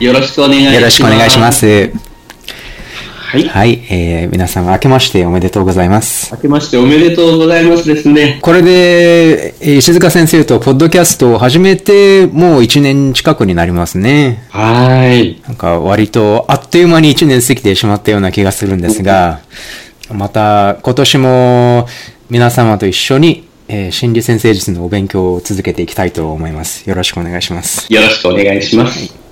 よろしくお願いします。よろしくお願いしま。す。はい。はい、えー、皆さん、明けましておめでとうございます。明けましておめでとうございますですね。これで、えー石塚先生とポッドキャストを始めて、もう1年近くになりますね。はい。なんか、割と、あっという間に1年過ぎてしまったような気がするんですが、また、今年も、皆様と一緒に、えー心理先生術のお勉強を続けていきたいと思います。よろしくお願いします。よろしくお願いします。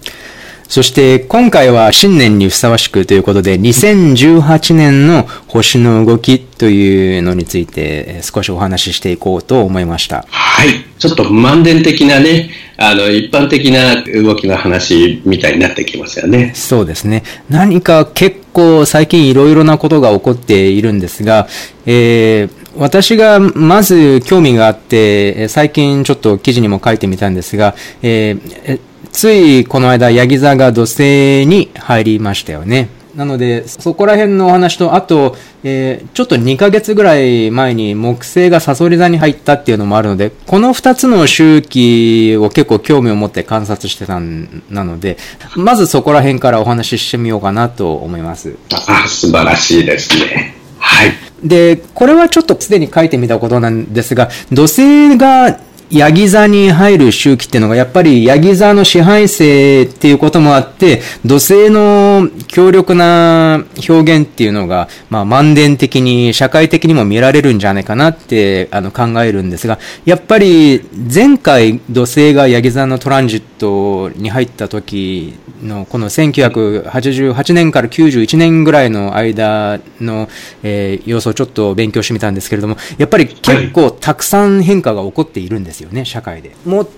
そして今回は新年にふさわしくということで、2018年の星の動きというのについてえー少しお話ししていこうと思いました。はい。ちょっと満伝的なね、あの、一般的な動きの話みたいになってきますよね。そうですね。何か結構最近いろいろなことが起こっているんですが、えー私がまず興味があって、えー最近ちょっと記事にも書いてみたんですが、えーえついこの間、ヤギ座が土星に入りましたよね。なので、そこら辺のお話と、あと、えーちょっと2ヶ月ぐらい前に木星がサソリ座に入ったっていうのもあるので、この2つの周期を結構興味を持って観察してたんなので、まずそこら辺からお話ししてみようかなと思います。あ、素晴らしいですね。はい。で、これはちょっとすでに書いてみたことなんですが、土星がヤギ座に入る周期っていうのが、やっぱりヤギ座の支配性っていうこともあって、土星の強力な表現っていうのが、まあ、満伝的に、社会的にも見られるんじゃないかなってあの考えるんですが、やっぱり前回土星がヤギ座のトランジットに入った時の、この1988年から91年ぐらいの間の、えー様子をちょっと勉強してみたんですけれども、やっぱり結構たくさん変化が起こっているんですよね、社会で。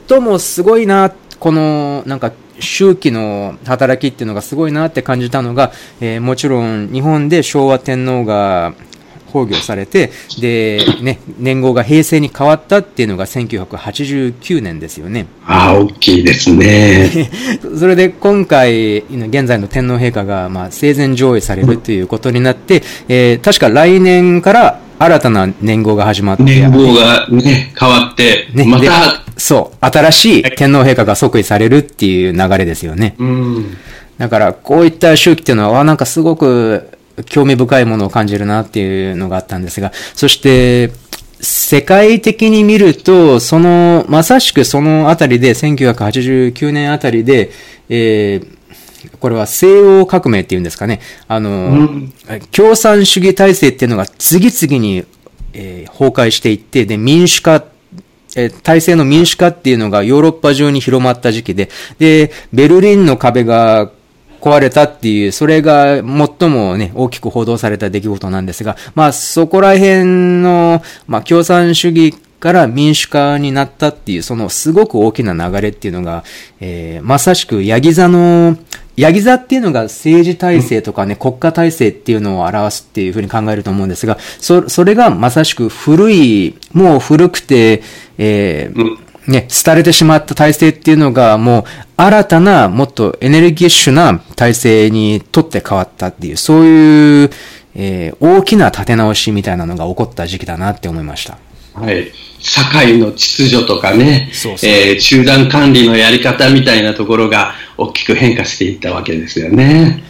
最もすごいな、この、なんか、周期の働きっていうのがすごいなって感じたのが、えーもちろん日本で昭和天皇が崩御されて、で、ね、年号が平成に変わったっていうのが1989年ですよね。あ、大きいですね。それで今回、現在の天皇陛下が、まあ、生前上映されるということになって、えー確か来年から新たな年号が始まって、年号がね、変わって、ね、でまた、そう、新しい天皇陛下が即位されるっていう流れですよね。うん。だから、こういった周期っていうのは、わなんかすごく興味深いものを感じるなっていうのがあったんですが、そして、世界的に見ると、その、まさしくそのあたりで、1989年あたりで、えーこれは西欧革命っていうんですかね。あの、共産主義体制っていうのが次々に、えー崩壊していって、で、民主化えー体制の民主化っていうのがヨーロッパ中に広まった時期で、で、ベルリンの壁が壊れたっていう、それが最もね、大きく報道された出来事なんですが、まあそこら辺の、まあ共産主義から民主化になったっていう、そのすごく大きな流れっていうのが、えーまさしくヤギ座の、ヤギ座っていうのが政治体制とかね、国家体制っていうのを表すっていうふうに考えると思うんですが、そ、それがまさしく古い、もう古くて、えーね、廃れてしまった体制っていうのが、もう新たな、もっとエネルギッシュな体制にとって変わったっていう、そういう、えー大きな立て直しみたいなのが起こった時期だなって思いました。はい。社会の秩序とかね、そえー集団管理のやり方みたいなところが大きく変化していったわけですよね。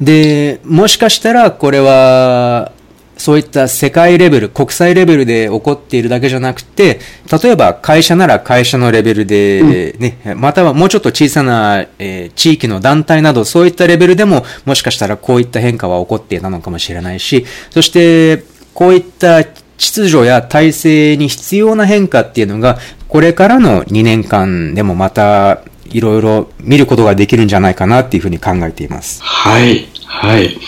で、もしかしたらこれは、そういった世界レベル、国際レベルで起こっているだけじゃなくて、例えば会社なら会社のレベルで、ね、またはもうちょっと小さな、えー地域の団体など、そういったレベルでも、もしかしたらこういった変化は起こっていたのかもしれないし、そして、こういった秩序や体制に必要な変化っていうのが、これからの2年間でもまた、いろいろ見ることができるんじゃないかなっていうふうに考えています。はい、はい。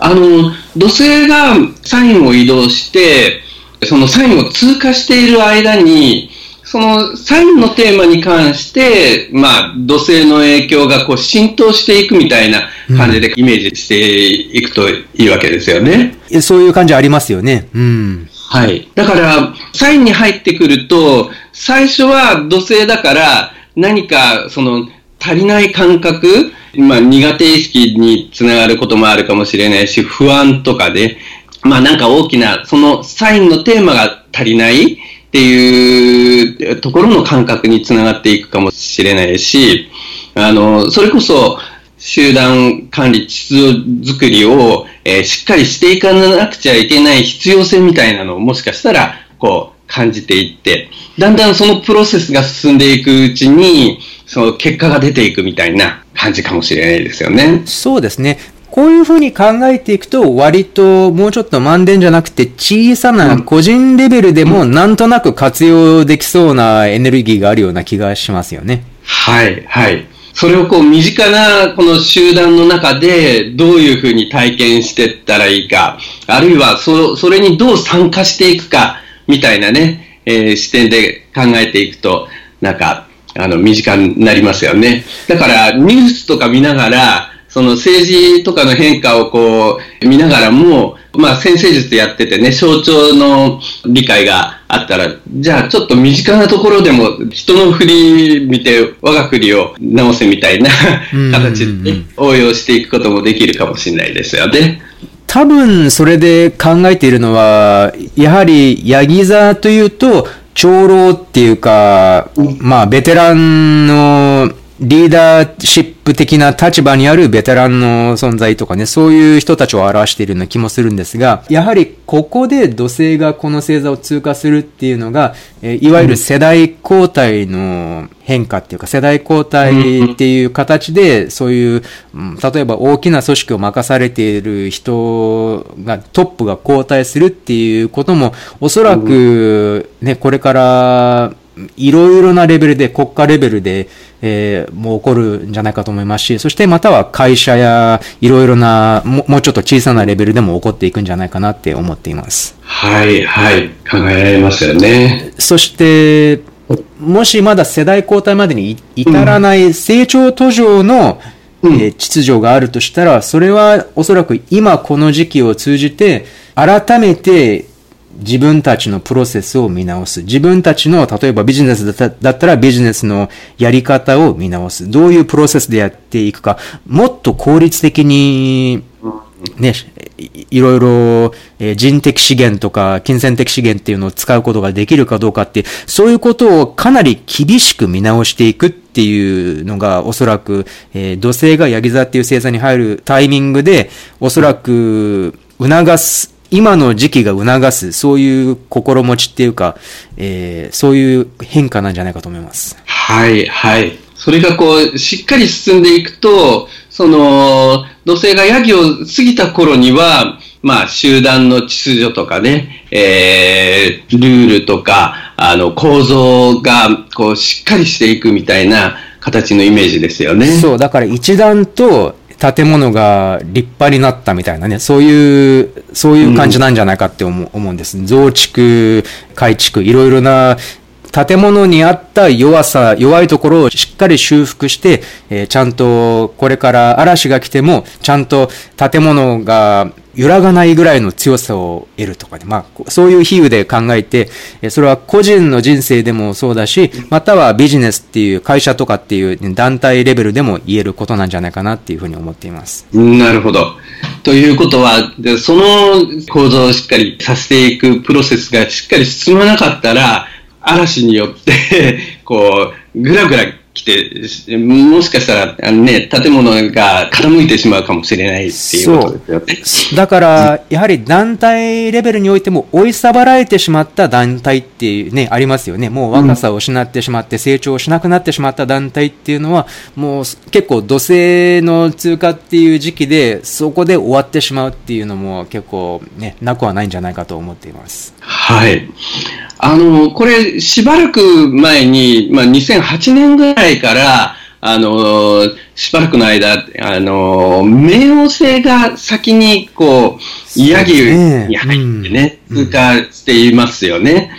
あの、土星がサインを移動して、そのサインを通過している間に、そのサインのテーマに関して、まあ、土星の影響がこう浸透していくみたいな感じでイメージしていくといいわけですよね。そういう感じありますよね。うん。はい。だから、サインに入ってくると、最初は土星だから、何か、その、足りない感覚、まあ、苦手意識につながることもあるかもしれないし、不安とかで、まあ、なんか大きな、そのサインのテーマが足りないっていうところの感覚につながっていくかもしれないし、あの、それこそ、集団管理、秩序づくりを、えーしっかりしていかなくちゃいけない必要性みたいなのをもしかしたら、こう、感じていって、だんだんそのプロセスが進んでいくうちに、その結果が出ていくみたいな感じかもしれないですよね。そうですね。こういうふうに考えていくと、割ともうちょっと満点じゃなくて、小さな個人レベルでもなんとなく活用できそうなエネルギーがあるような気がしますよね。はい、はい。それをこう身近なこの集団の中でどういうふうに体験していったらいいか、あるいはそそれにどう参加していくかみたいなね、えー視点で考えていくと、なんか、あの、身近になりますよね。だからニュースとか見ながら、その政治とかの変化をこう見ながらも、まあ先生術やっててね、象徴の理解があったら、じゃあちょっと身近なところでも人の振り見て我が振りを直せみたいなうん形でね応用していくこともできるかもしれないですよね。多分それで考えているのは、やはりヤギ座というと、長老っていうか、まあベテランのリーダーシップ的な立場にあるベテランの存在とかね、そういう人たちを表しているような気もするんですが、やはりここで土星がこの星座を通過するっていうのが、えいわゆる世代交代の変化っていうか、世代交代っていう形で、そういう、例えば大きな組織を任されている人が、トップが交代するっていうことも、おそらく、ね、これから、いろいろなレベルで、国家レベルで、えーもう起こるんじゃないかと思いますし、そしてまたは会社やいろいろな、ももうちょっと小さなレベルでも起こっていくんじゃないかなって思っています。はい、はい。考えられますよね。そして、もしまだ世代交代までにい至らない成長途上の、うんえー秩序があるとしたら、それはおそらく今この時期を通じて、改めて自分たちのプロセスを見直す。自分たちの、例えばビジネスだったらビジネスのやり方を見直す。どういうプロセスでやっていくか、もっと効率的にね、いろいろ、人的資源とか金銭的資源っていうのを使うことができるかどうかって、そういうことをかなり厳しく見直していくっていうのが、おそらく、えー土星がヤギ座っていう星座に入るタイミングで、おそらく、促す、今の時期が促す、そういう心持ちっていうか、えーそういう変化なんじゃないかと思います。はい、はい。それがこう、しっかり進んでいくと、その、土星がヤギを過ぎた頃には、まあ、集団の秩序とかね、えー、ルールとか、あの、構造が、こう、しっかりしていくみたいな形のイメージですよね。そう、だから一段と建物が立派になったみたいなね、そういう、そういう感じなんじゃないかって思う,、思うんです。増築、改築、いろいろな建物にあった弱さ、弱いところをしっかり修復して、えーちゃんとこれから嵐が来ても、ちゃんと建物が揺らがないぐらいの強さを得るとかね。まあ、そういう比喩で考えて、それは個人の人生でもそうだし、またはビジネスっていう会社とかっていう団体レベルでも言えることなんじゃないかなっていうふうに思っています。なるほど。ということは、その構造をしっかりさせていくプロセスがしっかり進まなかったら、嵐によって、こう、ぐらぐら来て、しもしかしたら、あのね、建物が傾いてしまうかもしれないっていうことですよね。だから、やはり団体レベルにおいても追いさばられてしまった団体っていうね、ありますよね。もう若さを失ってしまって成長しなくなってしまった団体っていうのは、もう結構土星の通過っていう時期で、そこで終わってしまうっていうのも結構ね、なくはないんじゃないかと思っています。はい。あの、これ、しばらく前に、まあ、2008年ぐらいから、あの、しばらくの間、あの、冥王星が先に、こう、ヤギに入ってね、うん通過していますよね。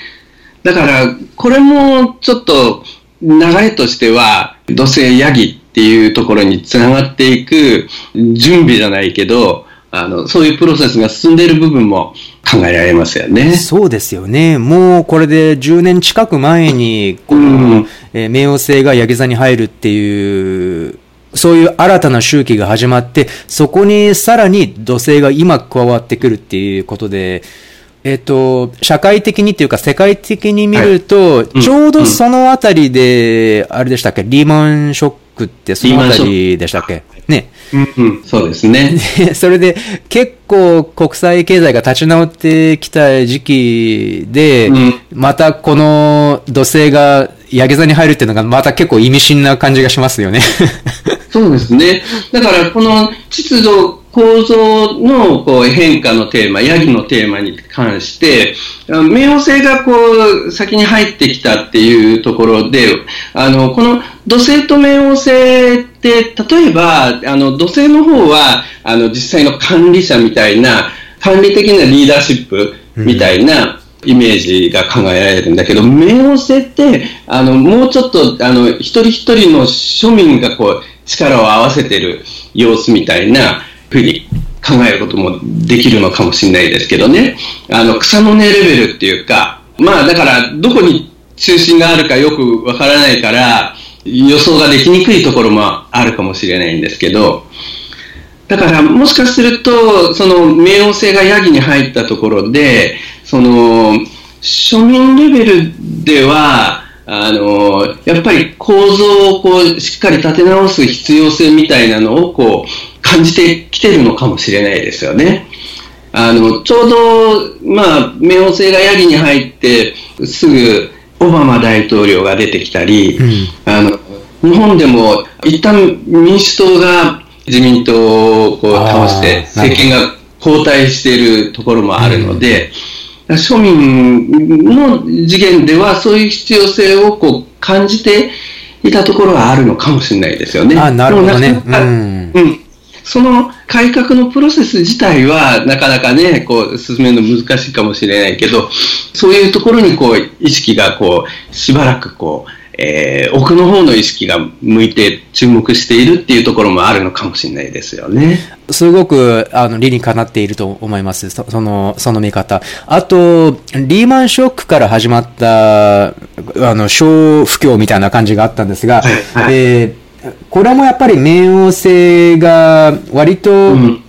だから、これもちょっと流れとしては、土星ヤギっていうところにつながっていく準備じゃないけど、あの、そういうプロセスが進んでいる部分も考えられますよね。そうですよね。もうこれで10年近く前に、この、うんえー冥王星がヤギ座に入るっていう、そういう新たな周期が始まって、そこにさらに土星が今加わってくるっていうことで、えっ、と、社会的にっていうか世界的に見ると、うん。ちょうどそのあたりで、あれでしたっけ、リーマンショックってそのあたりでしたっけ？ね。うん、そうですね。で それで結構国際経済が立ち直ってきた時期で、うんまたこの土星がヤギ座に入るっていうのがまた結構意味深な感じがしますよね。そうですね。だから、この秩序構造のこう変化のテーマ、ヤギのテーマに関して、冥王星がこう先に入ってきたっていうところで、あの、この土星と冥王星って、例えば、あの、土星の方は、あの、実際の管理者みたいな、管理的なリーダーシップみたいな、イメージが考えられるんだけど、冥王星って、あの、もうちょっと、あの、一人一人の庶民がこう、力を合わせてる様子みたいな、ふうに考えることもできるのかもしれないですけどね。あの、草の根レベルっていうか、まあ、だから、どこに中心があるかよくわからないから、予想ができにくいところもあるかもしれないんですけど、だから、もしかすると、その、冥王星がヤギに入ったところで、その、庶民レベルでは、あの、やっぱり構造をこう、しっかり立て直す必要性みたいなのをこう、感じてきてるのかもしれないですよね。あの、ちょうど、まあ、冥王星がヤギに入って、すぐ、オバマ大統領が出てきたり、うん。あの、日本でも、一旦民主党が自民党をこう倒して、政権が交代しているところもあるので、庶民の次元ではそういう必要性をこう感じていたところはあるのかもしれないですよね。あなるほどね。でもなかなかうん。うんその改革のプロセス自体はなかなかね、こう、進めるの難しいかもしれないけど、そういうところにこう、意識がこう、しばらくこう、えー奥の方の意識が向いて注目しているっていうところもあるのかもしれないですよね。すごく、あの、理にかなっていると思います。そその、その見方。あと、リーマンショックから始まった、あの、小不況みたいな感じがあったんですが、はいはいえーこれもやっぱり冥王星が割と、うん。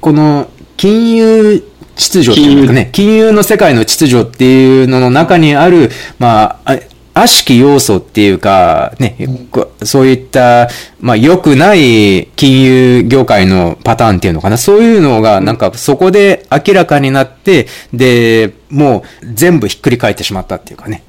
この金融秩序っていうんですかね、金融。の世界の秩序っていうのの中にある、まあ、あ悪しき要素っていうか、ね、こそういった、まあ、良くない金融業界のパターンっていうのかな、そういうのが、なんかそこで明らかになって、で、もう全部ひっくり返ってしまったっていうかね、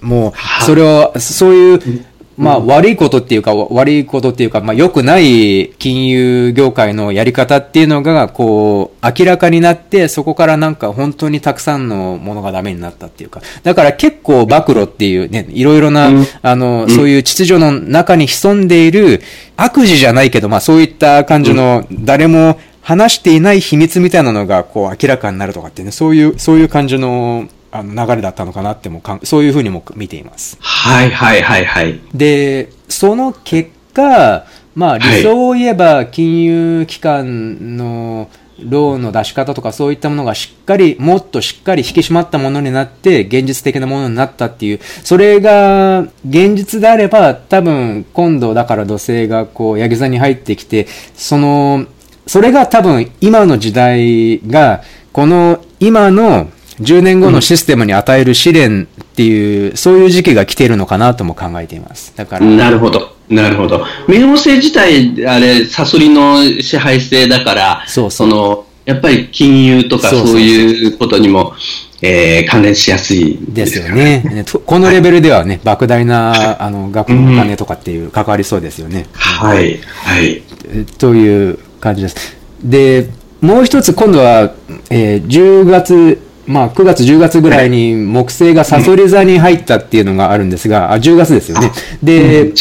もう、それを、そういう、まあ悪いことっていうか、悪いことっていうか、まあ良くない金融業界のやり方っていうのが、こう、明らかになって、そこからなんか本当にたくさんのものがダメになったっていうか、だから結構暴露っていうね、いろいろな、うん。あの、そういう秩序の中に潜んでいる悪事じゃないけど、まあそういった感じの、誰も話していない秘密みたいなのが、こう明らかになるとかってね、そういう、そういう感じの、あの流れだったのかなってもかん、そういうふうにも見ています。はいはいはいはい。で、その結果、まあ理想を言えば金融機関のローンの出し方とかそういったものがしっかり、もっとしっかり引き締まったものになって、現実的なものになったっていう、それが現実であれば、多分今度だから土星がこう、ヤギ座に入ってきて、その、それが多分今の時代が、この今の10年後のシステムに与える試練っていう、そういう時期が来ているのかなとも考えています。だから、なるほど。なるほど。冥王星自体、あれ、サソリの支配性だから、そうそうの、やっぱり金融とかそうそうそうそういうことにも、えー関連しやすいですよね。ねとこのレベルではね、莫大な、あの、額のお金とかっていう関わりそうですよね。はい、はい。えという感じです。で、もう一つ今度は、えー10月、まあ9月10月ぐらいに木星がサソリ座に入ったっていうのがあるんですが、あ、10月ですよね。で、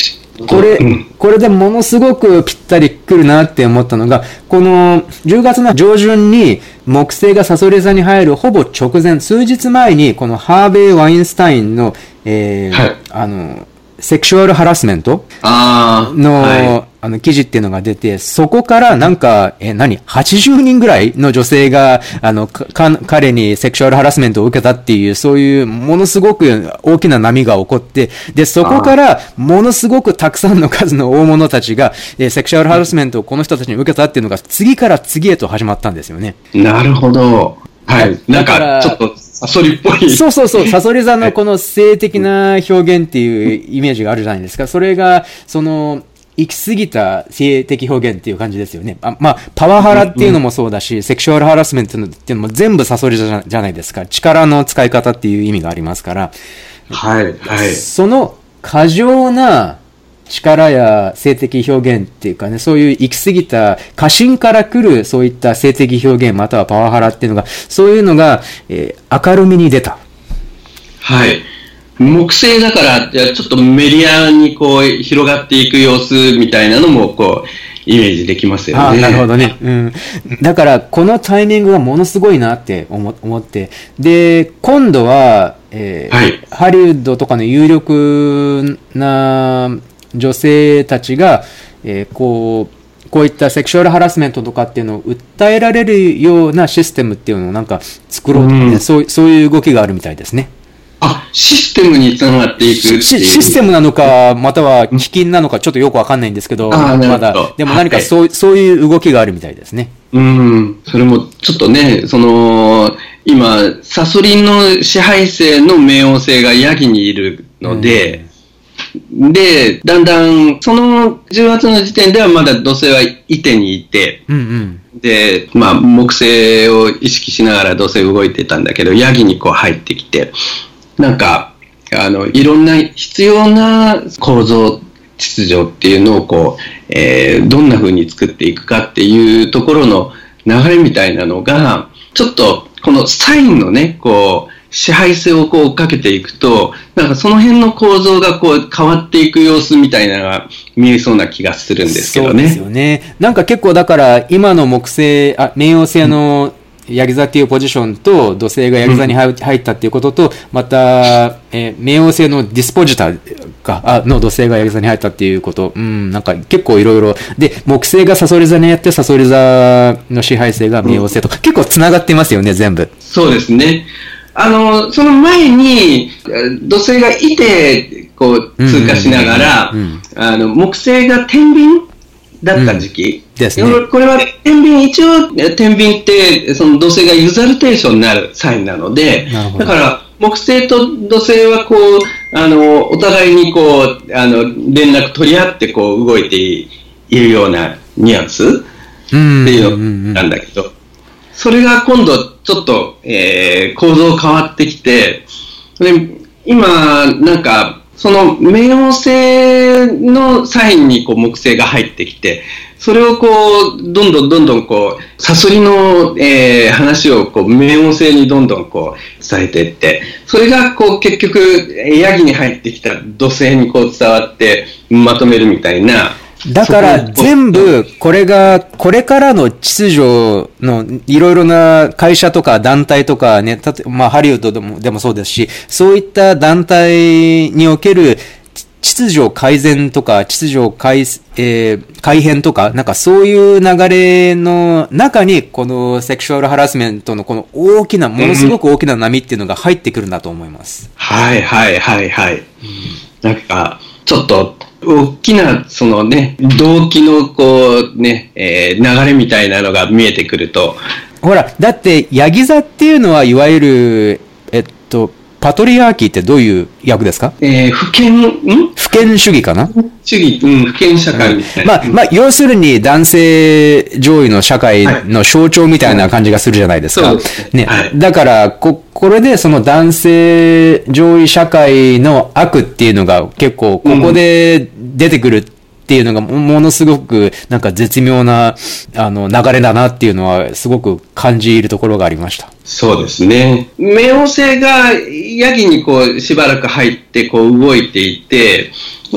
これうん、これでものすごくぴったりくるなって思ったのが、この10月の上旬に木星がサソリ座に入るほぼ直前、数日前に、このハーベイ・ワインスタインの、えーはいあの、セクシュアルハラスメントああ。の、はあの、記事っていうのが出て、そこからなんか、え、何 ?80 人ぐらいの女性が、あの、彼にセクシュアルハラスメントを受けたっていう、そういう、ものすごく大きな波が起こって、で、そこから、ものすごくたくさんの数の大物たちが、えセクシュアルハラスメントをこの人たちに受けたっていうのが、次から次へと始まったんですよね。い。なるほど。はい。なんか、ちょっと、サソリっぽい。そうそうそう、サソリ座のこの性的な表現っていうイメージがあるじゃないですか。それが、その、行き過ぎた性的表現っていう感じですよね。あまあ、パワハラっていうのもそうだし、セクシュアルハラスメントっていうのも全部サソリ座じゃじゃないですか。力の使い方っていう意味がありますから、はい、はい。その過剰な力や性的表現っていうかね、そういう行き過ぎた過信から来るそういった性的表現またはパワハラっていうのが、そういうのが、えー明るみに出た。はい。木星だから、ちょっとメディアにこう、広がっていく様子みたいなのも、こう、イメージできますよね。ああ、なるほどね。うん。だから、このタイミングがものすごいなって思思って。で、今度は、えーはいハリウッドとかの有力な女性たちが、えーこう、こういったセクシュアルハラスメントとかっていうのを訴えられるようなシステムっていうのをなんか作ろうとかね、うんそうそういう動きがあるみたいですね。あ、システムにつながっていく。シシステムなのか、または基金なのか、ちょっとよくわかんないんですけど、まだ、でも何かはいそう,、そういう動きがあるみたいですね。うん、それもちょっとね、その、今、サソリの支配性の冥王星がヤギにいるので、で、だんだん、その10月の時点ではまだ土星はいてにいて、うんうん。で、まあ、木星を意識しながら土星動いてたんだけど、ヤギにこう入ってきて、なんか、あの、いろんな必要な構造、秩序っていうのをこう、えーどんな風に作っていくかっていうところの流れみたいなのが、ちょっと、このサインのね、こう、支配性をこうかけていくと、なんかその辺の構造がこう変わっていく様子みたいなのが見えそうな気がするんですけどね。そうですよね。なんか結構だから、今の木星、あ、冥王星のヤギ座っていうポジションと、土星がヤギ座に入入ったっていうことと、また、えー冥王星のディスポジタか、あ、の土星がヤギ座に入ったっていうこと、うん、なんか結構いろいろ、で、木星がサソリ座にやって、サソリ座の支配性が冥王星とか、結構繋がってますよね、全部。そうですね。あの、その前に、えー土星がいて、こう、通過しながらうんうんうんうん、あの、木星が天秤だった時期。うんですねこれは天秤、一応、え天秤って、その土星がユザルテーションになるサインなのでだから、木星と土星はこう、あの、お互いにこう、あの、連絡取り合ってこう、動いているようなニュアンスうん。っていうのなんだけど、それが今度ちょっと、えー構造変わってきて、で今、なんか、その冥王星のサインにこう木星が入ってきて、それをこう、どんどんどんどんこう、サソリの、えー話をこう、冥王星にどんどんこう、伝えていって、それがこう、結局、えーヤギに入ってきた土星にこう伝わって、まとめるみたいな、だから全部、これが、これからの秩序のいろいろな会社とか団体とかね、たとまあハリウッドでもでもそうですし、そういった団体における秩序改善とか、秩序改,、えー改変とか、なんかそういう流れの中に、このセクシュアルハラスメントのこの大きな、ものすごく大きな波っていうのが入ってくるんだと思います。はいはいはいはい。なんか、ちょっと、大きな、そのね、動機のこうね、えー流れみたいなのが見えてくると、ほら、だって、ヤギ座っていうのは、いわゆる、えっと、パトリアーキーってどういう役ですか？えー、不権、ん？不権主義かな？主義、うん、不権社会みたいな。まあ、まあ、要するに男性上位の社会の象徴みたいな感じがするじゃないですか。そうですね。ね。はい。だから、こ、これでその男性上位社会の悪っていうのが結構ここで出てくるっていうのがもものすごくなんか絶妙なあの流れだなっていうのはすごく感じるところがありました。そうですね。冥王星がヤギにこうしばらく入ってこう動いていて、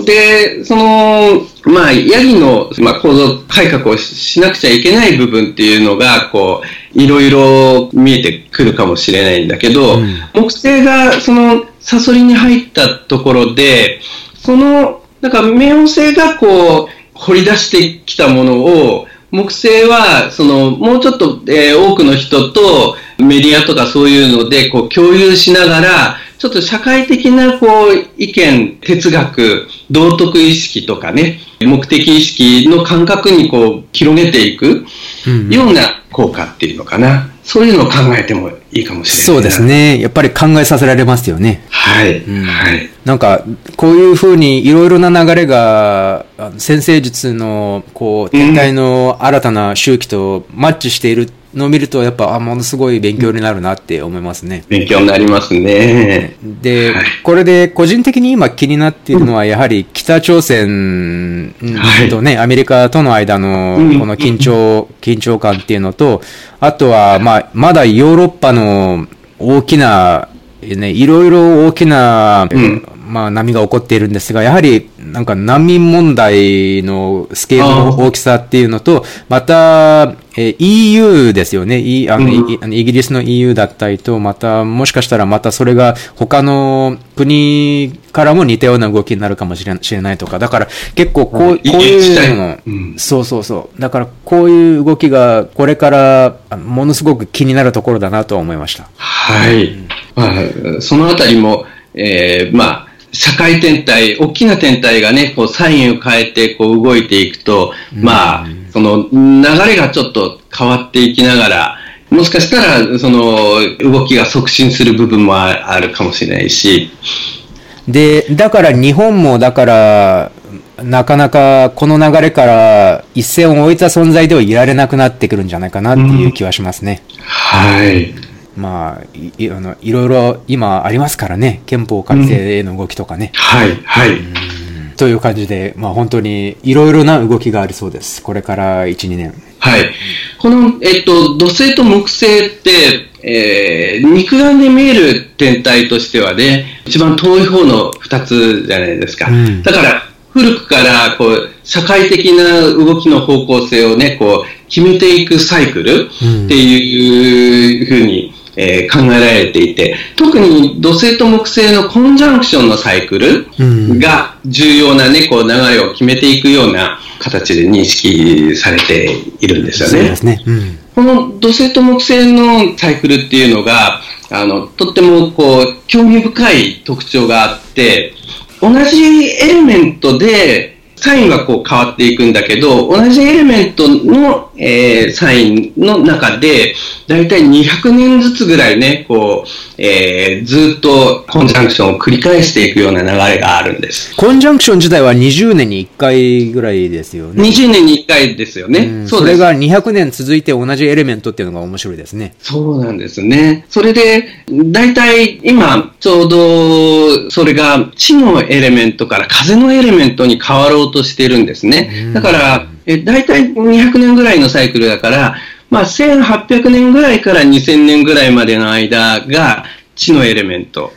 で、その、まあ、ヤギの、まあ、構造改革をしなくちゃいけない部分っていうのが、こう、いろいろ見えてくるかもしれないんだけど、うん、木星が、その、サソリに入ったところで、その、なんか、冥王星がこう、掘り出してきたものを、木星は、その、もうちょっと、えー、多くの人とメディアとかそういうので、こう、共有しながら、ちょっと社会的な、こう、意見、哲学、道徳意識とかね、目的意識の感覚にこう、広げていくような効果っていうのかな。そういうのを考えてもいいかもしれない。そうですね。やっぱり考えさせられますよね。はい。うん、はい。なんか、こういうふうにいろいろな流れが、先生術の、こう、天体の新たな周期とマッチしているのを見ると、やっぱ、あ、ものすごい勉強になるなって思いますね。勉強になりますね。で、はい、これで個人的に今気になっているのは、やはり北朝鮮とね、はい、アメリカとの間のこの緊張、緊張感っていうのと、あとは、まあ、まだヨーロッパの大きな、ね、いろいろ大きな、うん。まあ、波が起こっているんですが、やはり、なんか難民問題のスケールの大きさっていうのと、また、えー、EU ですよね、いあの、うん、イギリスの EU だったりと、また、もしかしたらまたそれが他の国からも似たような動きになるかもしれないとか、だから結構こう,、こういうの。の、うん、そうそうそう、だからこういう動きがこれからものすごく気になるところだなと思いました。はい。まあ、そのあたりも、えー、まあ、社会天体、大きな天体がね、こう、サインを変えて、こう、動いていくと、まあ、その、流れがちょっと変わっていきながら、もしかしたら、その、動きが促進する部分もあるかもしれないし。で、だから日本も、だから、なかなかこの流れから一線を置いた存在ではいられなくなってくるんじゃないかなっていう気はしますね。うん、はい。まあ、いあのいろいろ今ありますからね、憲法改正への動きとかね。うん、はい、はい。という感じで、まあ本当にいろいろな動きがありそうです。これから1、2年。はい。この、えっと、土星と木星って、えー、肉眼で見える天体としてはね、一番遠い方の2つじゃないですか。うん、だから、古くからこう社会的な動きの方向性をね、こう決めていくサイクルっていうふうに、えー、考えられていて、特に土星と木星のコンジャンクションのサイクルが重要なね、こう流れを決めていくような形で認識されているんですよね。そうですね。うん、この土星と木星のサイクルっていうのが、あの、とってもこう、興味深い特徴があって、同じエレメントで、サインはこう変わっていくんだけど、同じエレメントの、えー、サインの中で、だいたい200年ずつぐらいね、こう、えー、ずっとコンジャンクションを繰り返していくような流れがあるんです。コンジャンクション自体は20年に1回ぐらいですよね。20年に1回ですよね。そうそれが200年続いて同じエレメントっていうのが面白いですね。そうなんですね。それで、だいたい今、ちょうど、それが地のエレメントから風のエレメントに変わろうとしてるんですね。だから、えだいたい200年ぐらいのサイクルだから、まあ、1800年ぐらいから2000年ぐらいまでの間が地のエレメント。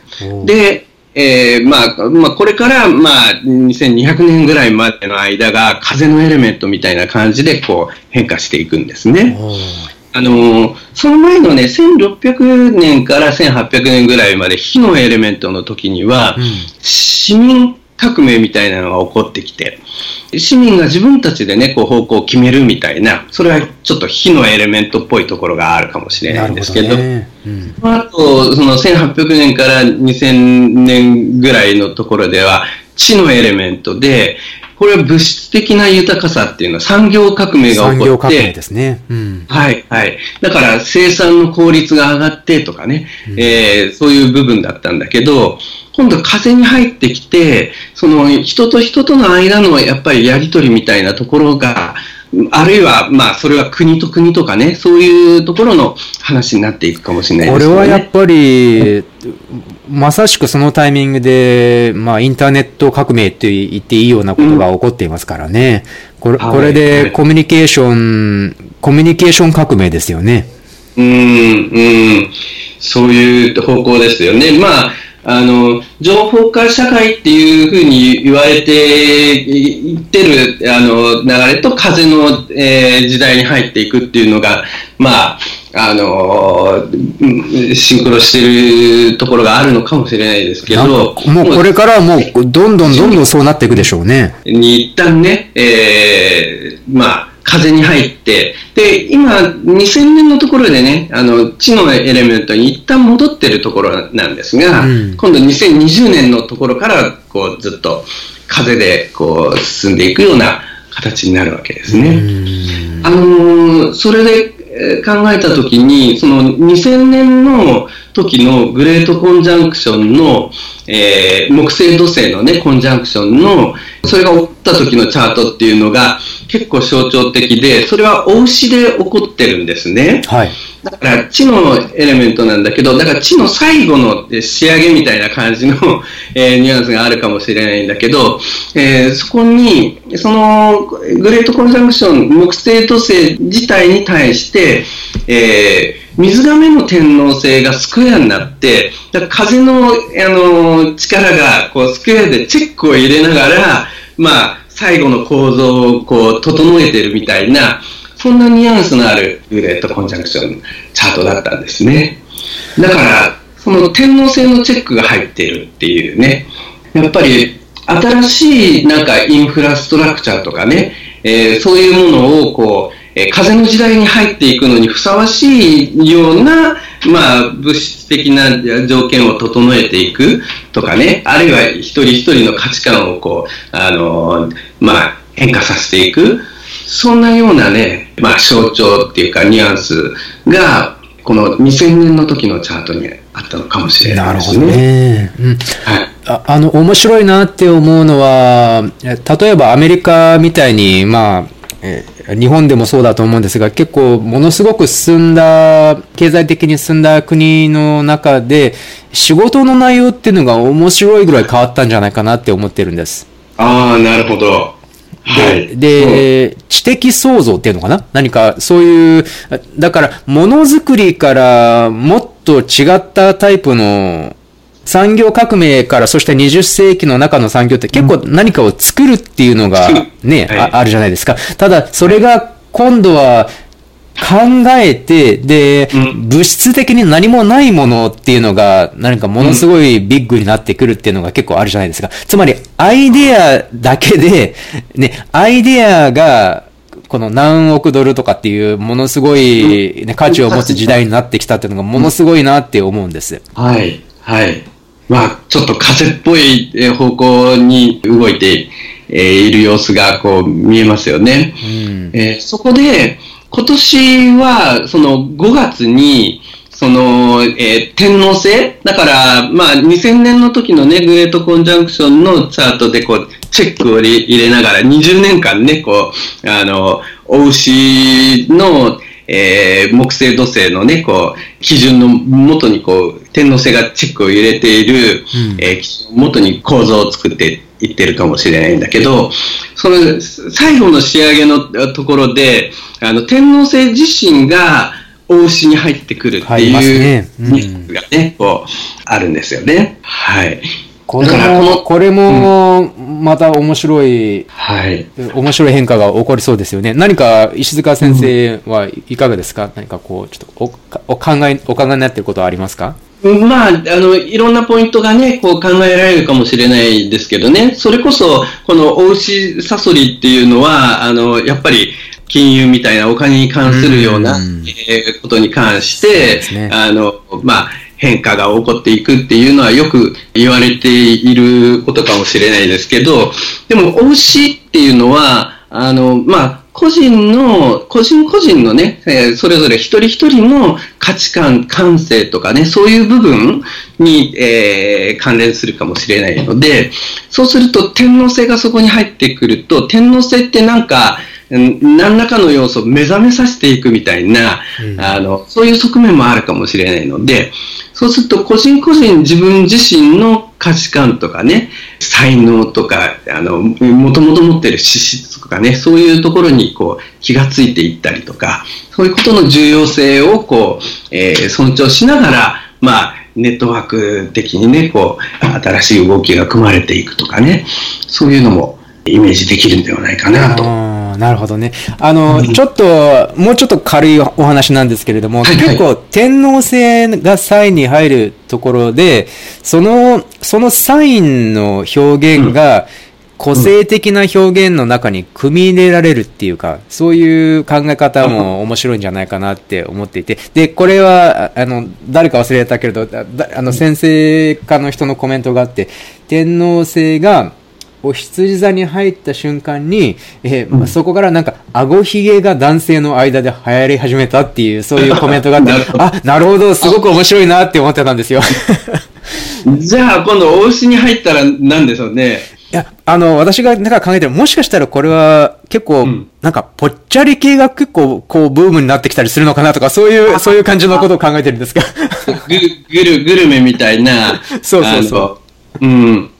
で、えー、まあ、まあ、これから、まあ、2200年ぐらいまでの間が風のエレメントみたいな感じで、こう、変化していくんですね。あのその前のね、1600年から1800年ぐらいまで火のエレメントの時には、うん、市民革命みたいなのが起こってきて、市民が自分たちでね、こう方向を決めるみたいな、それはちょっと火のエレメントっぽいところがあるかもしれないんですけど、どねうん、あと、その1800年から2000年ぐらいのところでは、地のエレメントで、これは物質的な豊かさっていうのは産業革命が起こって、ですね。うん、はい、はい。だから生産の効率が上がってとかね、うん、えー、そういう部分だったんだけど、今度風に入ってきて、その人と人との間のやっぱりやりとりみたいなところが、あるいは、まあ、それは国と国とかね、そういうところの話になっていくかもしれないですね。これはやっぱり、まさしくそのタイミングで、まあ、インターネット革命って言っていいようなことが起こっていますからね。うん、これ、これでコミュニケーション、コミュニケーション革命ですよね。うん、うん。そういう方向ですよね。まあ、あの、情報化社会っていうふうに言われていってる、あの、流れと風の、えー、時代に入っていくっていうのが、まあ、あのシンクロしてるところがあるのかもしれないですけど。もうこれからはもう、どんどんどんどんそうなっていくでしょうね。に一旦ね、えー、まあ、風に入って、で、今、2000年のところでね、あの、地のエレメントに一旦戻ってるところなんですが、うん、今度2020年のところから、こう、ずっと風で、こう、進んでいくような形になるわけですね。あのそれで考えたときに、その2000年の時のグレートコンジャンクションの、えー、木星土星のね、コンジャンクションの、それが起った時のチャートっていうのが結構象徴的で、それはお牛で起こってるんですね。はい。だから地のエレメントなんだけど、だから地の最後の仕上げみたいな感じの、えー、ニュアンスがあるかもしれないんだけど、えー、そこに、そのグレートコンジャンクション、木星土星自体に対して、えー、水亀の天皇星がスクエアになって、風の、あの、力が、こう、スクエアでチェックを入れながら、まあ、最後の構造を、こう、整えてるみたいな、そんなニュアンスのあるグレートコンジャンクションチャートだったんですね。だから、その天皇星のチェックが入っているっていうね、やっぱり新しいなんかインフラストラクチャーとかね、えー、そういうものをこう、えー、風の時代に入っていくのにふさわしいような、まあ、物質的な条件を整えていくとかね、あるいは一人一人の価値観をこう、あのー、まあ、変化させていく。そんなようなね、まあ、象徴っていうかニュアンスが、この2000年の時のチャートにあったのかもしれないですね。い。ああの、面白いなって思うのは、例えばアメリカみたいに、まあ、え日本でもそうだと思うんですが、結構ものすごく進んだ、経済的に進んだ国の中で、仕事の内容っていうのが面白いぐらい変わったんじゃないかなって思ってるんです。ああ、なるほど。はい。で、知的創造っていうのかな？何かそういう、だから、ものづくりからもっと違ったタイプの産業革命からそして20世紀の中の産業って結構何かを作るっていうのがね、はい、ああるじゃないですか。ただ、それが今度は考えて、で、物質的に何もないものっていうのが、何かものすごいビッグになってくるっていうのが結構あるじゃないですか。つまり、アイデアだけで、ね、アイデアが、この何億ドルとかっていうものすごい、ね、価値を持つ時代になってきたっていうのがものすごいなって思うんです。はい。はい。まあ、ちょっと風っぽい方向に動いている様子がこう見えますよね。うん、えー、そこで、今年は、その5月に、その、えー、天皇制だから、まあ、2000年の時のね、グレートコンジャンクションのチャートで、こう、チェックを入れながら、20年間ね、こう、あの、お牛の、えー、木星土星のね、こう、基準のもとにこう、天皇制がチェックを入れている、うん、えー、基準のもとに構造を作っていってるかもしれないんだけど、その最後の仕上げのところで、あの、天皇制自身が、大牛に入ってくるっていうニュースがね、こう、あるんですよね。はい。これも、これも、また面白い、はい。面白い変化が起こりそうですよね。何か、石塚先生はいかがですか、うん、何かこう、ちょっとおお考え、お考えになっていることはありますか？まあ、あの、いろんなポイントがね、こう考えられるかもしれないですけどね、それこそ、このお牛サソリっていうのは、あの、やっぱり、金融みたいなお金に関するような、えことに関して、ね、あの、まあ、変化が起こっていくっていうのはよく言われていることかもしれないですけど、でも、お牛っていうのは、あの、まあ、個人の、個人個人のね、えー、それぞれ一人一人の価値観、感性とかね、そういう部分に、えー、関連するかもしれないので、そうすると天皇制がそこに入ってくると、天皇制ってなんか、何らかの要素を目覚めさせていくみたいな、うん、あの、そういう側面もあるかもしれないので、そうすると個人個人自分自身の価値観とかね、才能とか、あの、もともと持ってる資質とかね、そういうところにこう気がついていったりとか、そういうことの重要性をこう、えー、尊重しながら、まあ、ネットワーク的にね、こう、新しい動きが組まれていくとかね、そういうのもイメージできるんではないかなと。なるほどね。あの、ちょっと、もうちょっと軽いお話なんですけれども、はいはい、結構天皇制がサインに入るところで、その、そのサインの表現が、個性的な表現の中に組み入れられるっていうか、そういう考え方も面白いんじゃないかなって思っていて、で、これは、あの、誰か忘れたけれど、あの、先生科の人のコメントがあって、天皇制が、お羊座に入った瞬間に、えー、まあ、そこからなんか、顎ひげが男性の間で流行り始めたっていう、そういうコメントがあって、あ、なるほど、すごく面白いなって思ってたんですよ。じゃあ、今度、お牛に入ったら何でしょうね？いや、あの、私がなんか考えてる、もしかしたらこれは結構、うん、なんか、ぽっちゃり系が結構、こう、ブームになってきたりするのかなとか、そういう、そういう感じのことを考えてるんですか？ぐ、ぐる、グルメみたいな。そうそうそう。うん。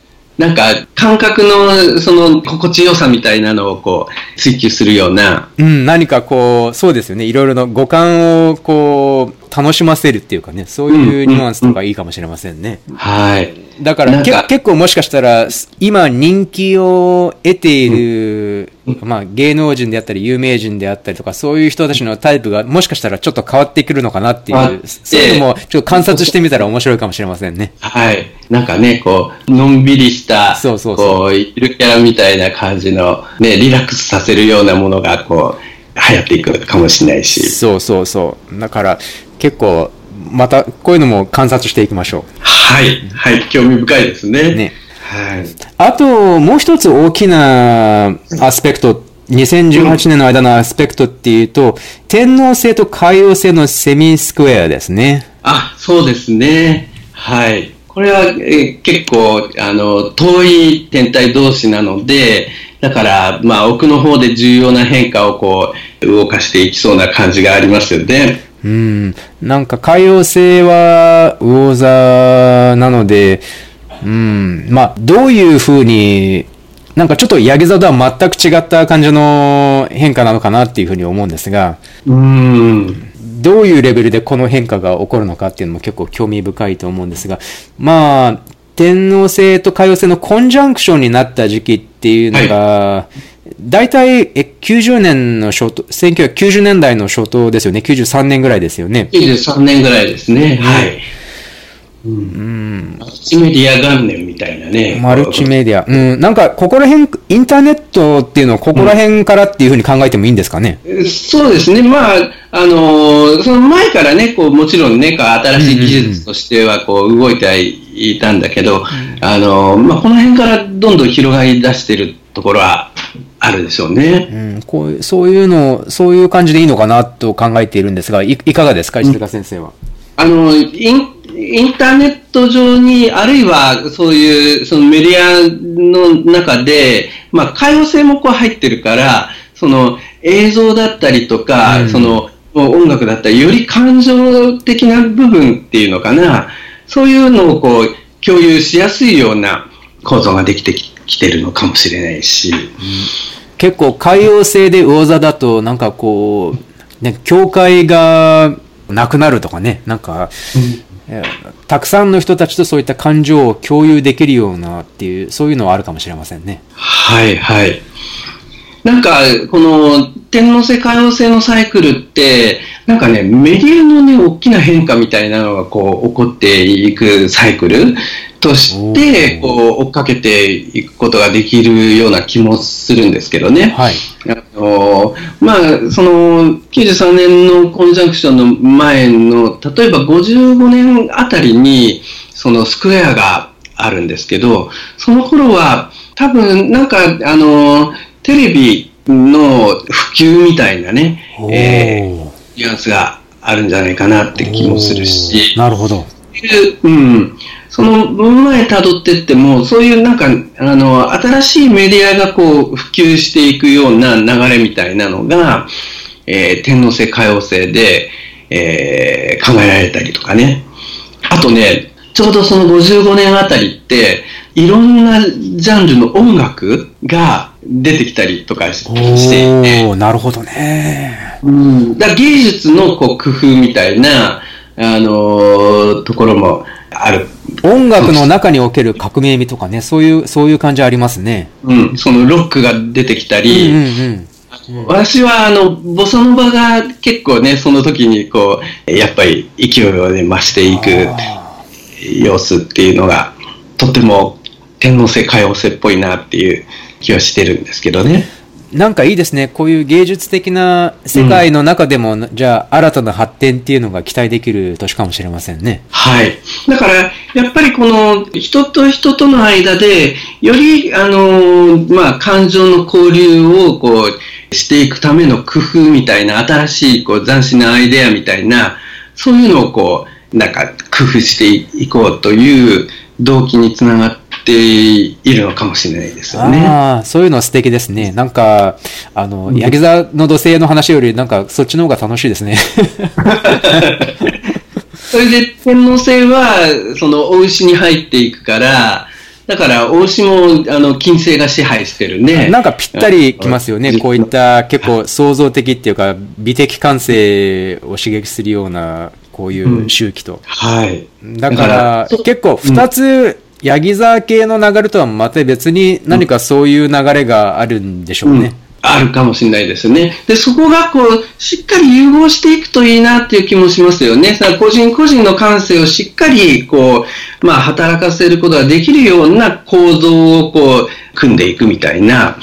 なんか感覚のその心地よさみたいなのをこう追求するような。うん、何かこう、そうですよね。いろいろの五感をこう、楽しませるっていうかね、そういうニュアンスとかいいかもしれませんね。うんうん、はい。だから結構もしかしたら、今人気を得ている、うん、まあ芸能人であったり有名人であったりとか、そういう人たちのタイプがもしかしたらちょっと変わってくるのかなっていう、そういうのもちょっと観察してみたら面白いかもしれませんね。はい。なんかね、こう、のんびりした、そうそうそうこう、いるキャラみたいな感じの、ね、リラックスさせるようなものが、こう、流行っていくかもしれないし。そうそうそう。だから、結構、また、こういうのも観察していきましょう。はい。はい。興味深いですね。ね。はい。あと、もう一つ大きなアスペクト、2018年の間のアスペクトっていうと、天皇制と海王星のセミスクエアですね。あ、そうですね。はい。これは、え結構、あの、遠い天体同士なので、だから、まあ、奥の方で重要な変化をこう、動かしていきそうな感じがありますよね。うん。なんか、海洋星は魚座なので、うん。まあ、どういうふうに、なんかちょっとヤギ座とは全く違った感じの変化なのかなっていうふうに思うんですが、うん。どういうレベルでこの変化が起こるのかっていうのも結構興味深いと思うんですが、まあ、天皇星と海王星のコンジャンクションになった時期っていうのが、はい、大体え90年の初頭、1990年代の初頭ですよね。93年ぐらいですよね。93年ぐらいですね。はい。うん。マルチメディア元年みたいなね。マルチメディア。うん。なんか、ここら辺、インターネットっていうのはここら辺からっていうふうに考えてもいいんですかね？うん、そうですね。まあ、あのー、その前からね、こう、もちろんね、新しい技術としては、こう、動いていたんだけど、うん、あのー、まあ、この辺からどんどん広がり出してるところは、あるでしょうね。うん、こうそういうの、そういう感じでいいのかなと考えているんですが、いいかがですか、石塚先生は？あの、インインターネット上に、あるいはそういうそのメディアの中で、まあ、開放性もこう入ってるから、その映像だったりとか、うん、その音楽だったり、より感情的な部分っていうのかな、そういうのをこう共有しやすいような構造ができてきてるのかもしれないし。うん、結構、海洋性で魚座だと、なんかこう、ね、教会がなくなるとかね、なんか、うんたくさんの人たちとそういった感情を共有できるようなっていう、そういうのはあるかもしれませんね。はいはい。なんか、この天皇制、海王制のサイクルって、なんかね、メディアのね、大きな変化みたいなのがこう、起こっていくサイクルとして、こう、追っかけていくことができるような気もするんですけどね。はい。あの、まあ、その、93年のコンジャンクションの前の、例えば55年あたりに、そのスクエアがあるんですけど、その頃は、多分、なんか、あの、テレビの普及みたいなね、えー、ニュアンスがあるんじゃないかなって気もするし。なるほど。うん。その分前辿ってっても、そういうなんか、あの、新しいメディアがこう、普及していくような流れみたいなのが、えー、天皇制、海王制で、えー、考えられたりとかね。あとね、ちょうどその55年あたりって、いろんなジャンルの音楽が出てきたりとかしていて。なるほどね。うん。だ芸術のこう工夫みたいな、あのー、ところもある。音楽の中における革命味とかね、そういう、そういう感じありますね。うん、そのロックが出てきたり、うんうん私はあの、ボサノバが結構ね、その時にこう、やっぱり勢いをね、増していく様子っていうのが、とっても天皇制、歌謡制っぽいなっていう気はしてるんですけどね。なんかいいですね。こういう芸術的な世界の中でも、じゃあ新たな発展っていうのが期待できる年かもしれませんね。はい。だから、やっぱりこの人と人との間で、より、あの、まあ、感情の交流をこう、していくための工夫みたいな、新しいこう斬新なアイデアみたいな、そういうのをこう、なんか工夫していこうという動機につながっているのかもしれないですよね。ああ、そういうのは素敵ですね。なんか、あの、ヤギ座の土星の話より、なんかそっちの方が楽しいですね。それで天皇制は、その、お牛に入っていくから、だから、お牛も、あの、金星が支配してるね。なんかぴったりきますよね。こういった結構創造的っていうか、美的感性を刺激するような、こういう周期と。はい。だから結構二つ、ヤギ座系の流れとはまた別に何かそういう流れがあるんでしょうね。あるかもしれないですね。で、そこがこう、しっかり融合していくといいなっていう気もしますよね。さ個人個人の感性をしっかり、こう、まあ、働かせることができるような構造をこう、組んでいくみたいな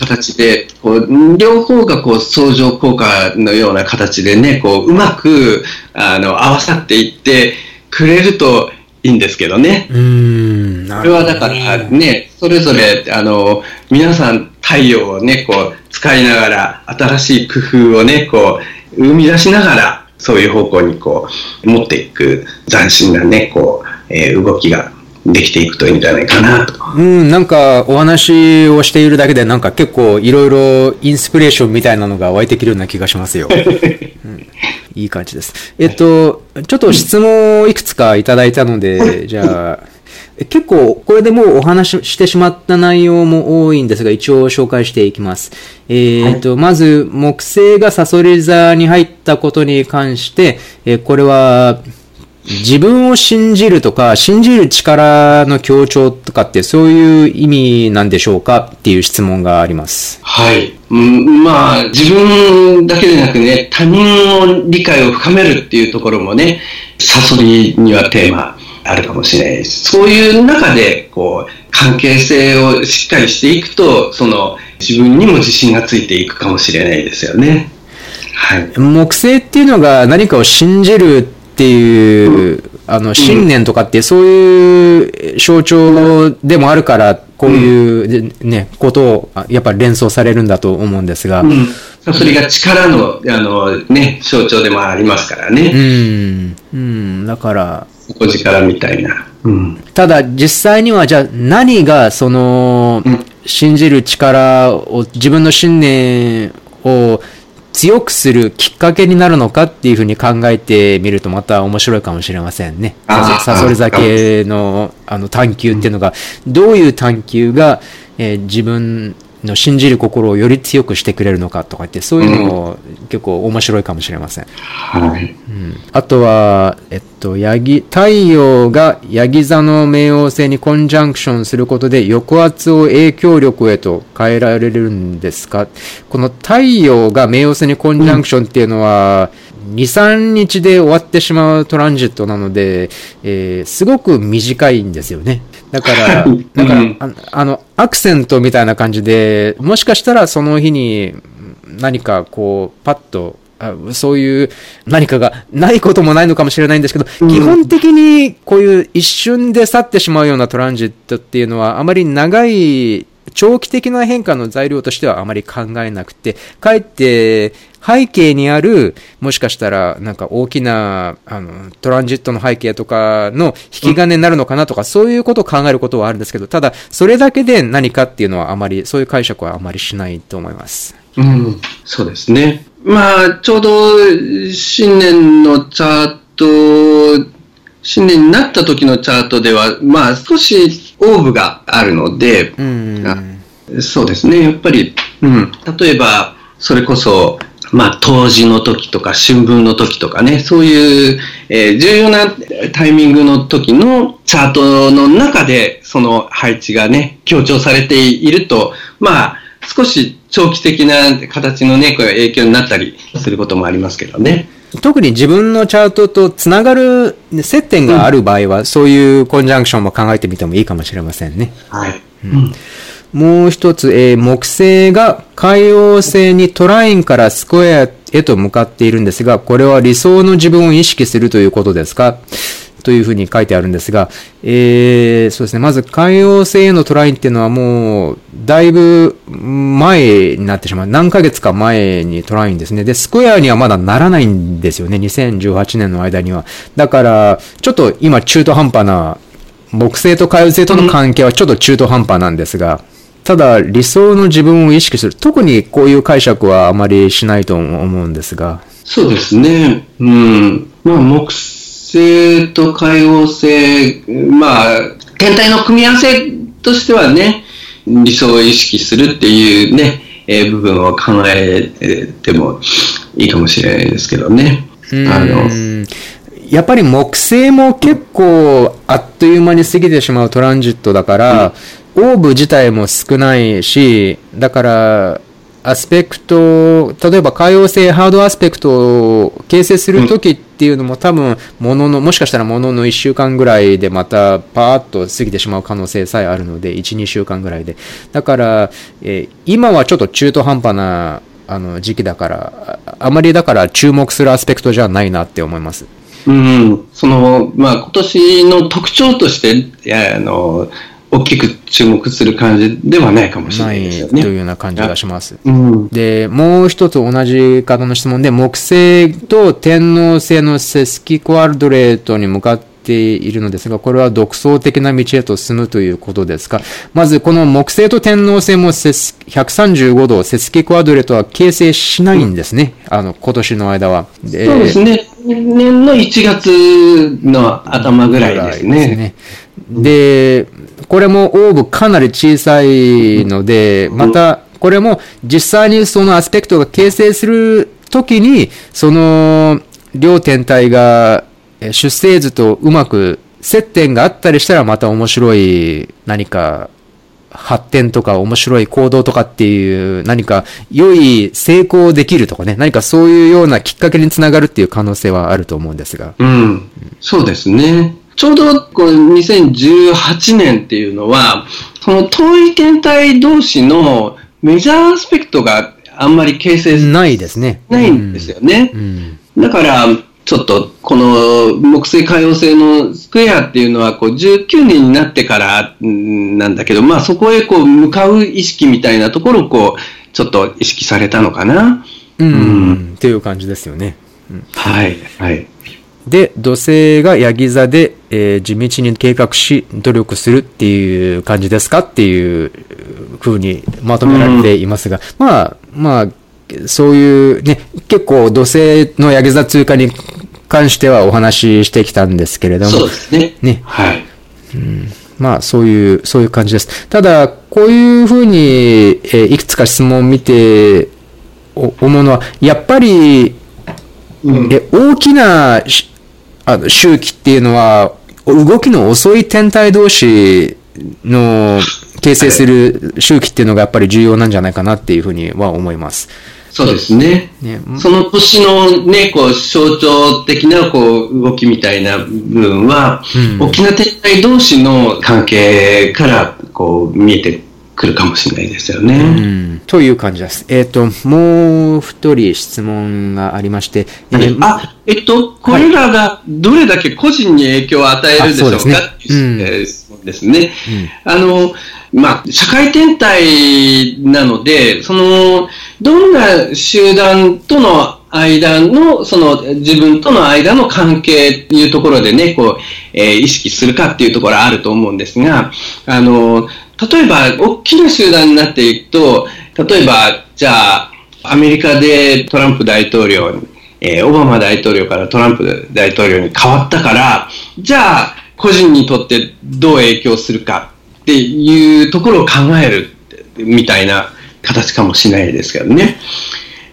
形で、こう、両方がこう、相乗効果のような形でね、こう、うまく、あの、合わさっていってくれるといいんですけどね。うーん。なこれはだからね、それぞれ、あの、皆さん太陽をね、こう、使いながら、新しい工夫をね、こう、生み出しながら、そういう方向にこう、持っていく斬新なね、こう、えー動きができていくといいんじゃないかなと。うん、なんかお話をしているだけでなんか結構いろいろインスピレーションみたいなのが湧いてくるような気がしますよ。うんいい感じです。えっと、ちょっと質問をいくつかいただいたので、じゃあ、え結構これでもうお話ししてしまった内容も多いんですが、一応紹介していきます。えっと、まず、木星がサソリ座に入ったことに関して、えこれは、自分を信じるとか、信じる力の強調とかってそういう意味なんでしょうかっていう質問があります。はい。うんまあ、自分だけでなくね、他人の理解を深めるっていうところもね、誘いにはテーマあるかもしれないです。そういう中で、こう、関係性をしっかりしていくと、その、自分にも自信がついていくかもしれないですよね。はい。木星っていうのが何かを信じるっていう、あの、信念とかってそういう象徴でもあるから、こういうね、ことをあやっぱり連想されるんだと思うんですが、うん。それが力の、あの、ね、象徴でもありますからうね。ん、うん、だから、底力みたいな。うん。ただ実際にはじゃあ何がそのうん信じる力を自分の信念を強くするきっかけになるのかっていうふうに考えてみるとまた面白いかもしれませんね。サソリ酒のあの探求っていうのがどういう探求が、えー自分の信じる心をより強くしてくれるのかとかってそういうのを結構面白いかもしれません。はい。あとは、えっと、ヤギ、太陽がヤギ座の冥王星にコンジャンクションすることで抑圧を影響力へと変えられるんですか？この太陽が冥王星にコンジャンクションっていうのは、2、3日で終わってしまうトランジットなので、えーすごく短いんですよね。だから、だから、うんああの、アクセントみたいな感じで、もしかしたらその日に何かこう、パッと、あそういう何かがないこともないのかもしれないんですけど、基本的にこういう一瞬で去ってしまうようなトランジットっていうのはあまり長い長期的な変化の材料としてはあまり考えなくて、かえって背景にある、もしかしたらなんか大きなあのトランジットの背景とかの引き金になるのかなとか、そういうことを考えることはあるんですけど、ただそれだけで何かっていうのはあまり、そういう解釈はあまりしないと思います。うん、そうですね。まあ、ちょうど新年のチャート、新年になった時のチャートでは、まあ少しオーブがあるので、うん。あそうですね。やっぱり、うん、例えば、それこそ、まあ、冬至の時とか春分の時とかね、そういう、えー重要なタイミングの時のチャートの中で、その配置がね、強調されていると、まあ、少し長期的な形のね、こう影響になったりすることもありますけどね。特に自分のチャートとつながる接点がある場合は、そういうコンジャンクションも考えてみてもいいかもしれませんね。はい。もう一つ、えー木星が海王星にトラインからスクエアへと向かっているんですが、これは理想の自分を意識するということですか？というふうに書いてあるんですが、えー、そうですね。まず海王星へのトラインっていうのはもう、だいぶ前になってしまう。何ヶ月か前にトラインですね。で、スクエアにはまだならないんですよね。2018年の間には。だから、ちょっと今中途半端な木星と海王星との関係はちょっと中途半端なんですが、ただ理想の自分を意識する。特にこういう解釈はあまりしないと思うんですが。そうですね。うん。まあ、木と海王星、まあ、天体の組み合わせとしてはね、理想を意識するっていうね、えー部分を考えてもいいかもしれないですけどね。あの、うんやっぱり木星も結構あっという間に過ぎてしまうトランジットだから、オーブ自体も少ないし、だから、アスペクト、例えば海王星ハードアスペクトを形成するときっていうのも多分、ものの、もしかしたらものの1週間ぐらいでまたパーッと過ぎてしまう可能性さえあるので、1、2週間ぐらいで。だから、えー今はちょっと中途半端なあの時期だから、あまりだから注目するアスペクトじゃないなって思います。うん、その、まあ、今年の特徴として、あの、大きく注目する感じではないかもしれなないですよいというね。ような感じがします。うん。で、もう一つ同じ方の質問で、木星と天王星のセスキコアルドレートに向かっているのですが、これは独創的な道へと進むということですかまず、この木星と天王星もセス135度、セスキコアドレートは形成しないんですね。あの、今年の間は。でそうですね。年の1月の頭ぐらいですね。で、これもオーブかなり小さいので、また、これも実際にそのアスペクトが形成するときに、その両天体がえ出生図とうまく接点があったりしたらまた面白い何か発展とか面白い行動とかっていう何か良い成功できるとかね、何かそういうようなきっかけにつながるっていう可能性はあると思うんですが。うん。そうですね。ちょうどこう2018年っていうのは、その遠い天体同士のメジャーアスペクトがあんまり形成しないですね。ないんですよね。うん。だから、ちょっと、この木星海王星のスクエアっていうのは、こう、19年になってからんなんだけど、まあそこへこう、向かう意識みたいなところをこう、ちょっと意識されたのかな。うん。っていう感じですよね。はい、はい。で、土星がヤギ座で、えー地道に計画し、努力するっていう感じですかっていう風にまとめられていますが、まあ、まあ、そういうね、結構土星のヤギ座通過に関してはお話ししてきたんですけれども、そうですね。ねはい。まあ、そういう、そういう感じです。ただ、こういうふうに、えーいくつか質問を見て、お思うのは、やっぱり、うんえ大きなしあの周期っていうのは、動きの遅い天体同士の形成する周期っていうのがやっぱり重要なんじゃないかなっていうふうには思います。そうですね。ねその年のね、こう、象徴的な、こう、動きみたいな部分は、うん大きな天体同士の関係から、こう、見えてくるかもしれないですよね。うん、という感じです。えっ、と、もう一人質問がありまして、えーあ、えっと、これらがどれだけ個人に影響を与えるでしょうかうですね。っていううんえー質問ですね。あの、まあ、社会天体なので、その、どんな集団との間の、その自分との間の関係っていうところでね、こう、えー意識するかっていうところはあると思うんですが、あの、例えば、大きな集団になっていくと、例えば、じゃあ、アメリカでトランプ大統領に、えーオバマ大統領からトランプ大統領に変わったから、じゃあ、個人にとってどう影響するかっていうところを考えるみたいな形かもしれないですけどね。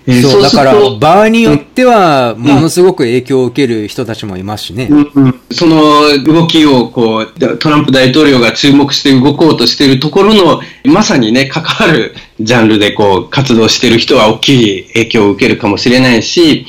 えーそう、だから場合によっては、ものすごく影響を受ける人たちもいますしね。うんその動きをこう、トランプ大統領が注目して動こうとしているところの、まさにね、関わるジャンルでこう、活動している人は大きい影響を受けるかもしれないし、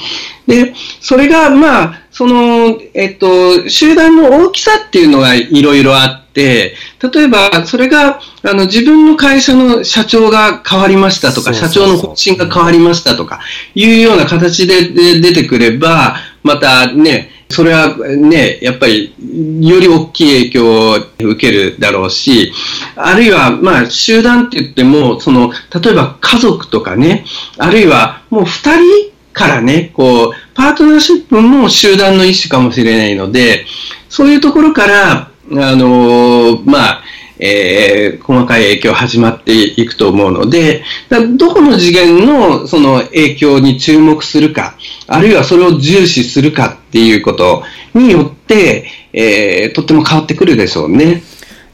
で、それが、まあ、その、えっと、集団の大きさっていうのがいろいろあって、例えば、それが、あの、自分の会社の社長が変わりましたとか、社長の方針が変わりましたとか、いうような形でで出てくれば、またね、それはね、やっぱり、より大きい影響を受けるだろうし、あるいは、まあ、集団って言っても、その、例えば家族とかね、あるいはもう二人からね、こう、パートナーシップも集団の一種かもしれないので、そういうところから、あのまあ、えー細かい影響始まっていくと思うので、だどこの次元のその影響に注目するか、あるいはそれを重視するかっていうことによって、えーとっても変わってくるでしょうね。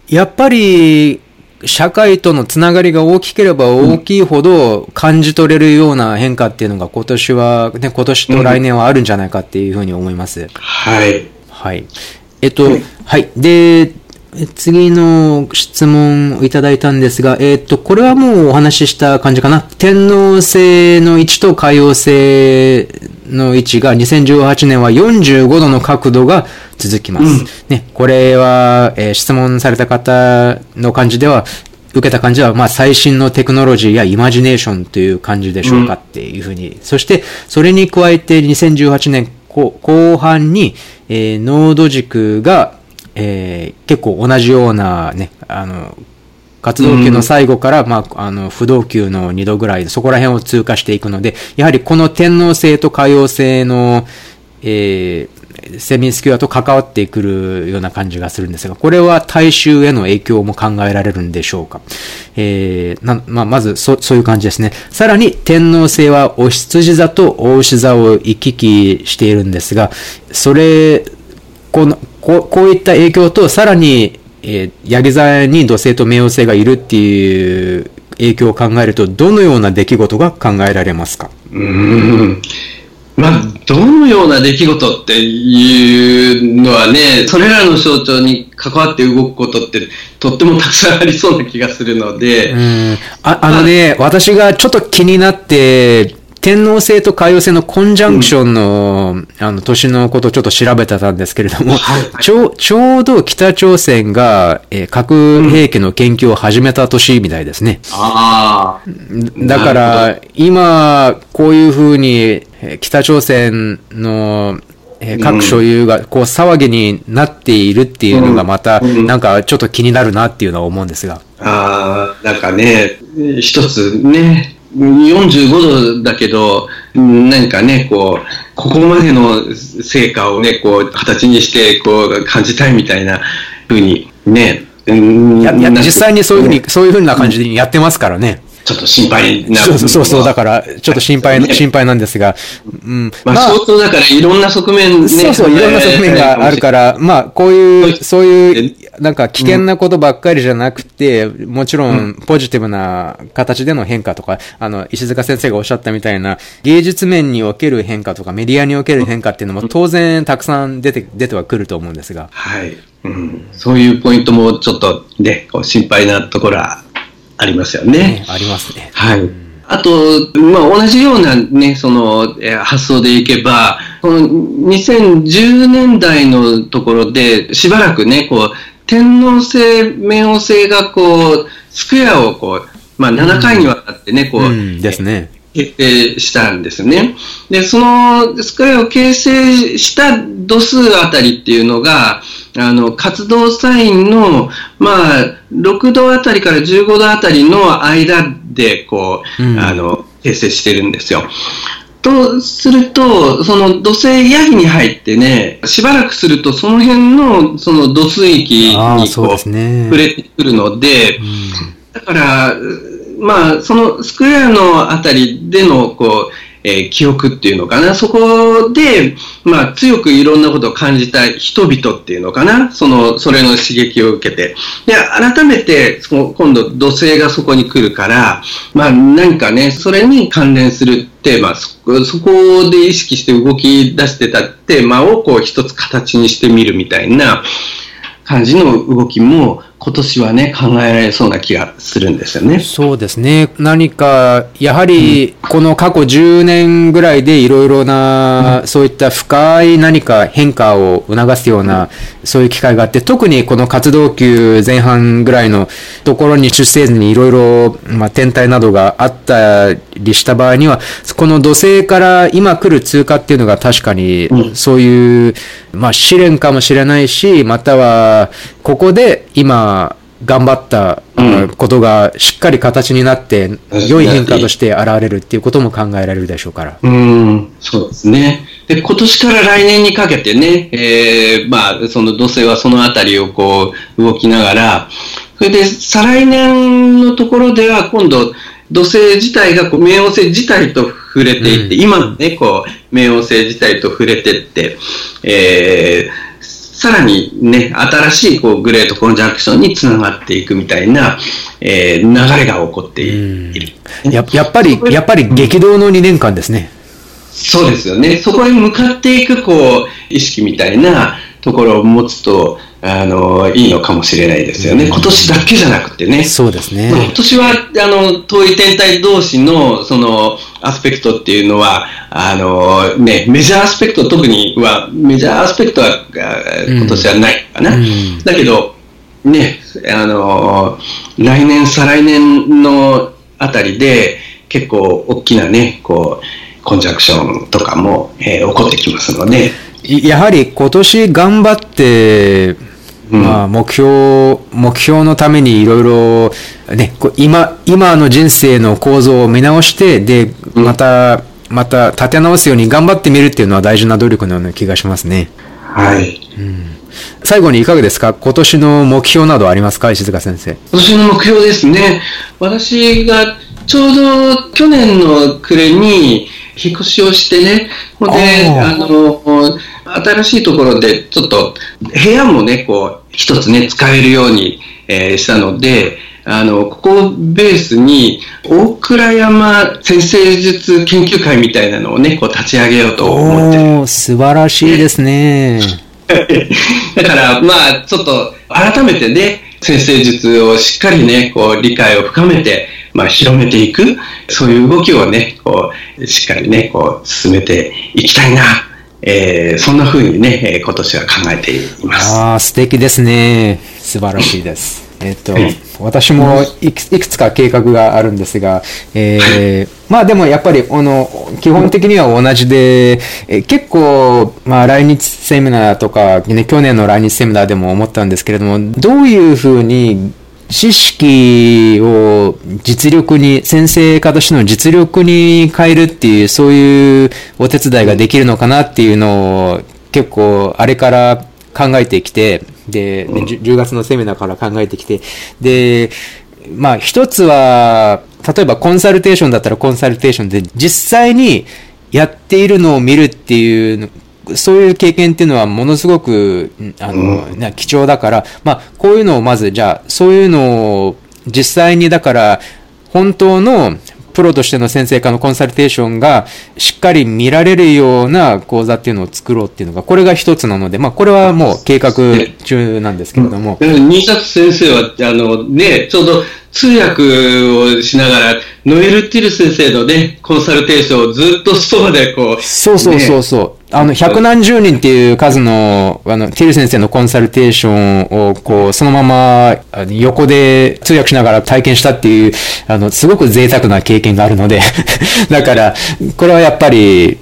やっぱり、社会とのつながりが大きければ大きいほど感じ取れるような変化っていうのが今年は、ね、今年と来年はあるんじゃないかっていうふうに思います。はい。はい。えっと、はい。で、次の質問をいただいたんですが、えっと、これはもうお話しした感じかな。天皇星の位置と海王星の位置が2018年は45度の角度が続きます。ね、これは、えー質問された方の感じでは、受けた感じは、まあ、最新のテクノロジーやイマジネーションという感じでしょうかっていうふうに。そして、それに加えて2018年後後半に、えーノード軸が、えー結構同じようなね、あの、活動級の最後から、まあ、あの、不動級の2度ぐらい、そこら辺を通過していくので、やはりこの天皇星と海王星の、えーセミスキュアと関わってくるような感じがするんですが、これは大衆への影響も考えられるんでしょうか。えーなまあ、まずそ、そういう感じですね。さらに、天皇星はお羊座とお牛座を行き来しているんですが、それ、このこうこういった影響と、さらに、えー、ヤギ座に土星と冥王星がいるっていう影響を考えると、どのような出来事が考えられますか？うーん。まあ、どのような出来事っていうのはね、それらの象徴に関わって動くことって、とってもたくさんありそうな気がするので、うん。ああのね、私がちょっと気になって、天皇星と海王星のコンジャンクションの、あの、年のことをちょっと調べてたんですけれども、はい。ちょう、ちょうど北朝鮮が、えー核兵器の研究を始めた年みたいですね。ああ、だから、今、こういうふうに、えー北朝鮮の、えー核所有が、こう、騒ぎになっているっていうのがまた、うん。なんかちょっと気になるなっていうのは思うんですが。ああ、なんかね、一つね、45度だけど、うん何かね、こう、ここまでの成果をね、こう、形にして、こう、感じたいみたいな風に、ね、うん実際にそういうふうに、ねそういうふうな感じでやってますからね。ちょっと心配な。そうそうそうだから、ちょっと心配、ね心配なんですが、うん。まあ、相当だからいろんな側面ね。そうそう、いろんな側面があるから、まあ、こういう、そういう、なんか危険なことばっかりじゃなくて、もちろん、ポジティブな形での変化とか、あの、石塚先生がおっしゃったみたいな、芸術面における変化とか、メディアにおける変化っていうのも当然たくさん出て、出てはくると思うんですが。はい、うん。そういうポイントもちょっとね、心配なところはありますよね。ね、ありますね。はい。あと、まあ、同じようなね、その、えー発想でいけば、この2010年代のところで、しばらくね、こう、天皇星、冥王星がこう、スクエアをこう、まあ、7回にわたってね、こう、うん、ですね。決定したんですね。で、そのスクエアを形成した度数あたりっていうのが、あの、活動サインの、まあ、6度あたりから15度あたりの間で、こう、うんあの、形成してるんですよ。とすると、その土星ヤギに入ってね、しばらくするとその辺のその度水域にこうね。触れてくるので、うんだから、まあ、そのスクエアのあたりでの、こう、えー記憶っていうのかな。そこで、まあ、強くいろんなことを感じた人々っていうのかな。その、それの刺激を受けて。で、改めて、その今度、土星がそこに来るから、まあ、何かね、それに関連するテーマ、そそこで意識して動き出してたテーマを、こう、一つ形にしてみるみたいな感じの動きも、今年はね、考えられそうな気がするんですよね。そうですね。何か、やはり、この過去10年ぐらいでいろいろな、そういった深い何か変化を促すような、そういう機会があって、特にこの活動級前半ぐらいのところに出生図にいろいろ、まあ、天体などがあったりした場合には、この土星から今来る通過っていうのが確かに、そういう、まあ、試練かもしれないし、または、ここで今、頑張ったうんことがしっかり形になって、うん良い変化として現れるっていうことも考えられるでしょうから。うん、そうですね。で、今年から来年にかけてね、えー、まあ、その土星はそのあたりをこう、動きながら、それで、再来年のところでは、今度、土星自体がこう冥王星自体と触れていって、うん今のね、こう、冥王星自体と触れてって、えー、さらにね、新しいこうグレートコンジャンクションにつながっていくみたいな、えー、流れが起こっている。ややっぱり、やっぱり激動の2年間ですね。そうですよね。そこへ向かっていく、こう、意識みたいなところを持つと、あの、いいのかもしれないですよね。今年だけじゃなくてね。そうですね。まあ今年は、あの、遠い天体同士の、その、アスペクトっていうのは、あの、ね、メジャーアスペクト特には、メジャーアスペクトは、今年はないかな。うんだけど、ね、あの、来年、再来年のあたりで、結構大きなね、こう、コンジャンクションとかも、えー起こってきますので、いやはり今年頑張って、うんまあ、目標、目標のためにいろいろ、ね、今、今の人生の構造を見直して、で、うんまた、また立て直すように頑張ってみるっていうのは大事な努力のような気がしますね。はい。最後にいかがですか？今年の目標などありますか？石塚先生。今年の目標ですね。私がちょうど去年の暮れに引っ越しをしてね、ほんで、ああの、新しいところでちょっと部屋もね、こう、一つね、使えるように、えーしたので、あの、ここをベースに、大倉山先生術研究会みたいなのをね、こう立ち上げようと思ってるおー、素晴らしいですね。だから、まあ、ちょっと、改めてね、先生術をしっかりね、こう、理解を深めて、まあ、広めていく、そういう動きをね、こう、しっかりね、こう、進めていきたいな、えー、そんな風にね、えー今年は考えています。ああ、素敵ですね。素晴らしいです。えっとはい、私もいくいくつか計画があるんですが、えーまあでもやっぱり、あの、基本的には同じで、えー結構、まあ来日セミナーとか、ね、去年の来日セミナーでも思ったんですけれども、どういうふうに知識を実力に、先生家としての実力に変えるっていう、そういうお手伝いができるのかなっていうのを、結構、あれから考えてきて、で、で10 10月のセミナーから考えてきて、で、まあ一つは、例えばコンサルテーションだったらコンサルテーションで実際にやっているのを見るっていうの、そういう経験っていうのはものすごく、んあの、な貴重だから、まあこういうのをまず、じゃあ、そういうのを実際にだから、本当のプロとしての先生科のコンサルテーションがしっかり見られるような講座っていうのを作ろうっていうのが、これが一つなので、まあこれはもう計画中なんですけれども。新里先生は、あのね、ちょうど通訳をしながら、ノエル・ティル先生のね、コンサルテーションをずっとそばでこう、そうそうそうそう。あの、百何十人っていう数の、あの、ティル先生のコンサルテーションを、こう、そのまま、横で通訳しながら体験したっていう、あの、すごく贅沢な経験があるので、だから、これはやっぱり、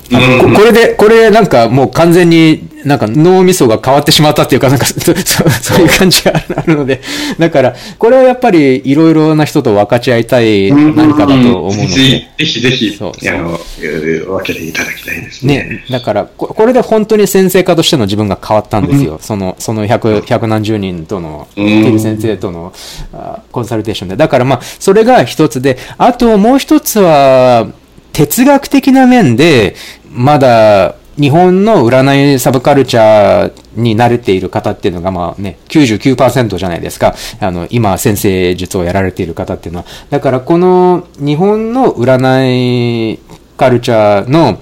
これで、これなんかもう完全になんか脳みそが変わってしまったっていうか、なんかそそ そういう感じがあるので、だから、これはやっぱりいろいろな人と分かち合いたい何かだと思うので。ぜひ、ぜひぜひ、そうそうあの、分けていただきたいですね。ね、だからこ、これで本当に先生家としての自分が変わったんですよ。その、その百、百何十人との、うんティル先生とのあコンサルテーションで。だからまあ、それが一つで、あともう一つは、哲学的な面で、まだ日本の占いサブカルチャーに慣れている方っていうのが、まあね、99%じゃないですか。あの、今、先生術をやられている方っていうのは。だから、この日本の占いカルチャーの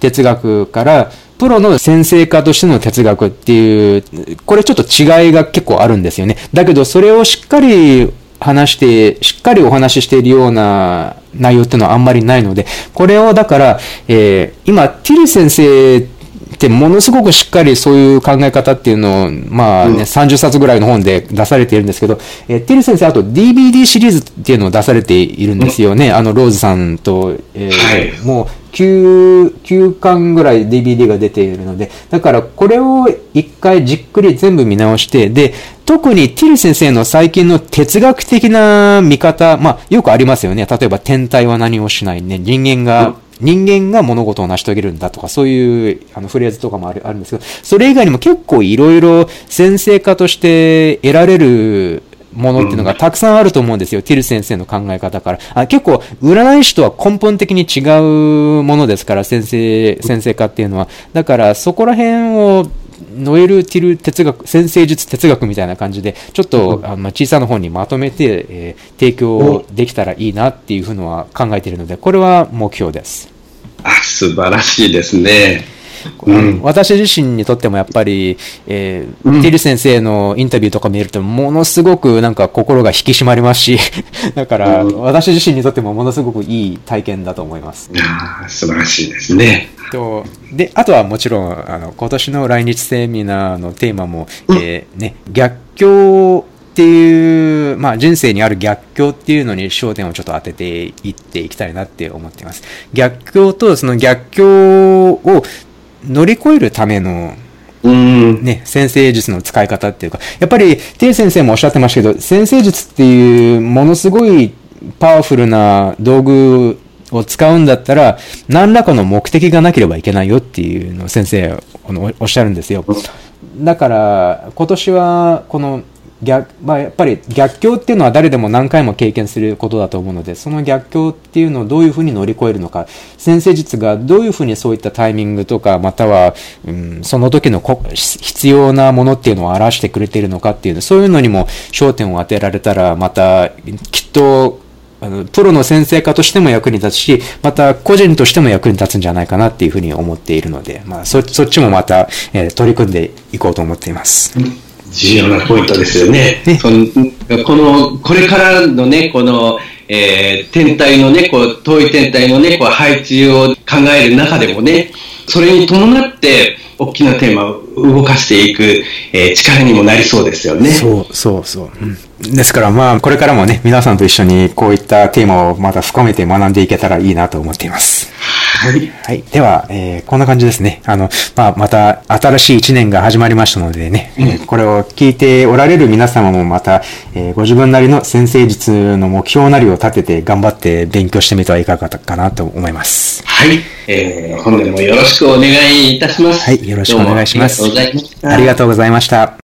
哲学から、プロの先生家としての哲学っていう、これちょっと違いが結構あるんですよね。だけど、それをしっかり話して、しっかりお話ししているような内容っていうのはあんまりないので、これをだから、えー、今、ティル先生ってものすごくしっかりそういう考え方っていうのを、まあね、うん、30冊ぐらいの本で出されているんですけど、えー、ティル先生、あと DVD シリーズっていうのを出されているんですよね。うん、あの、ローズさんと、えー、はい、もう、9、9巻ぐらい DVD が出ているので、だからこれを一回じっくり全部見直して、で、特にティル先生の最近の哲学的な見方、まあ、よくありますよね。例えば、天体は何もしないね。人間が、人間が物事を成し遂げるんだとか、そういうあのフレーズとかもあるあるんですけど、それ以外にも結構いろいろ先生家として得られるものっていうのがたくさんあると思うんですよ。うん、ティル先生の考え方から。あ結構、占い師とは根本的に違うものですから、先生、先生家っていうのは。だから、そこら辺を、ノエル・ティル哲学、先生術哲学みたいな感じで、ちょっと、あの小さな本にまとめて、えー、提供できたらいいなっていうふうのは考えているので、これは目標です。あ、素晴らしいですね。うん、私自身にとってもやっぱり、えー、うん、ティル先生のインタビューとか見ると、ものすごくなんか心が引き締まりますし、だから、私自身にとってもものすごくいい体験だと思います。いや素晴らしいですね。とであとはもちろんあの今年の来日セミナーのテーマも、うん、えー、ね、逆境っていう、まあ人生にある逆境っていうのに焦点をちょっと当てていっていきたいなって思っています。逆境とその逆境を乗り越えるための、ね、先生術の使い方っていうか、やっぱり、てい先生もおっしゃってましたけど、先生術っていうものすごいパワフルな道具を使うんだったら、何らかの目的がなければいけないよっていうのを先生おっしゃるんですよ。だから、今年は、この逆、まあ、やっぱり逆境っていうのは誰でも何回も経験することだと思うので、その逆境っていうのをどういうふうに乗り越えるのか、先生術がどういうふうにそういったタイミングとか、または、うん、その時の必要なものっていうのを表してくれているのかっていう、そういうのにも焦点を当てられたら、また、きっと、あの、プロの先生家としても役に立つし、また個人としても役に立つんじゃないかなっていうふうに思っているので、まあ、そ、そっちもまた、えー、取り組んでいこうと思っています。うん重要なポイントですよね。ねそのこの、これからのね、この、えー、天体のね、こう、遠い天体のね、こう、配置を考える中でもね、それに伴って、大きなテーマを動かしていく、えー、力にもなりそうですよね。そう、そう、そう。うんですからまあ、これからもね、皆さんと一緒にこういったテーマをまた深めて学んでいけたらいいなと思っています。はい。はい。では、えー、こんな感じですね。あの、まあ、また新しい一年が始まりましたのでね、うん、これを聞いておられる皆様もまた、えー、ご自分なりの先生術の目標なりを立てて頑張って勉強してみてはいかがかなと思います。はい。えー、本年もよろしくお願いいたします。はい。よろしくお願いします。ありがとうございました。ありがとうございました。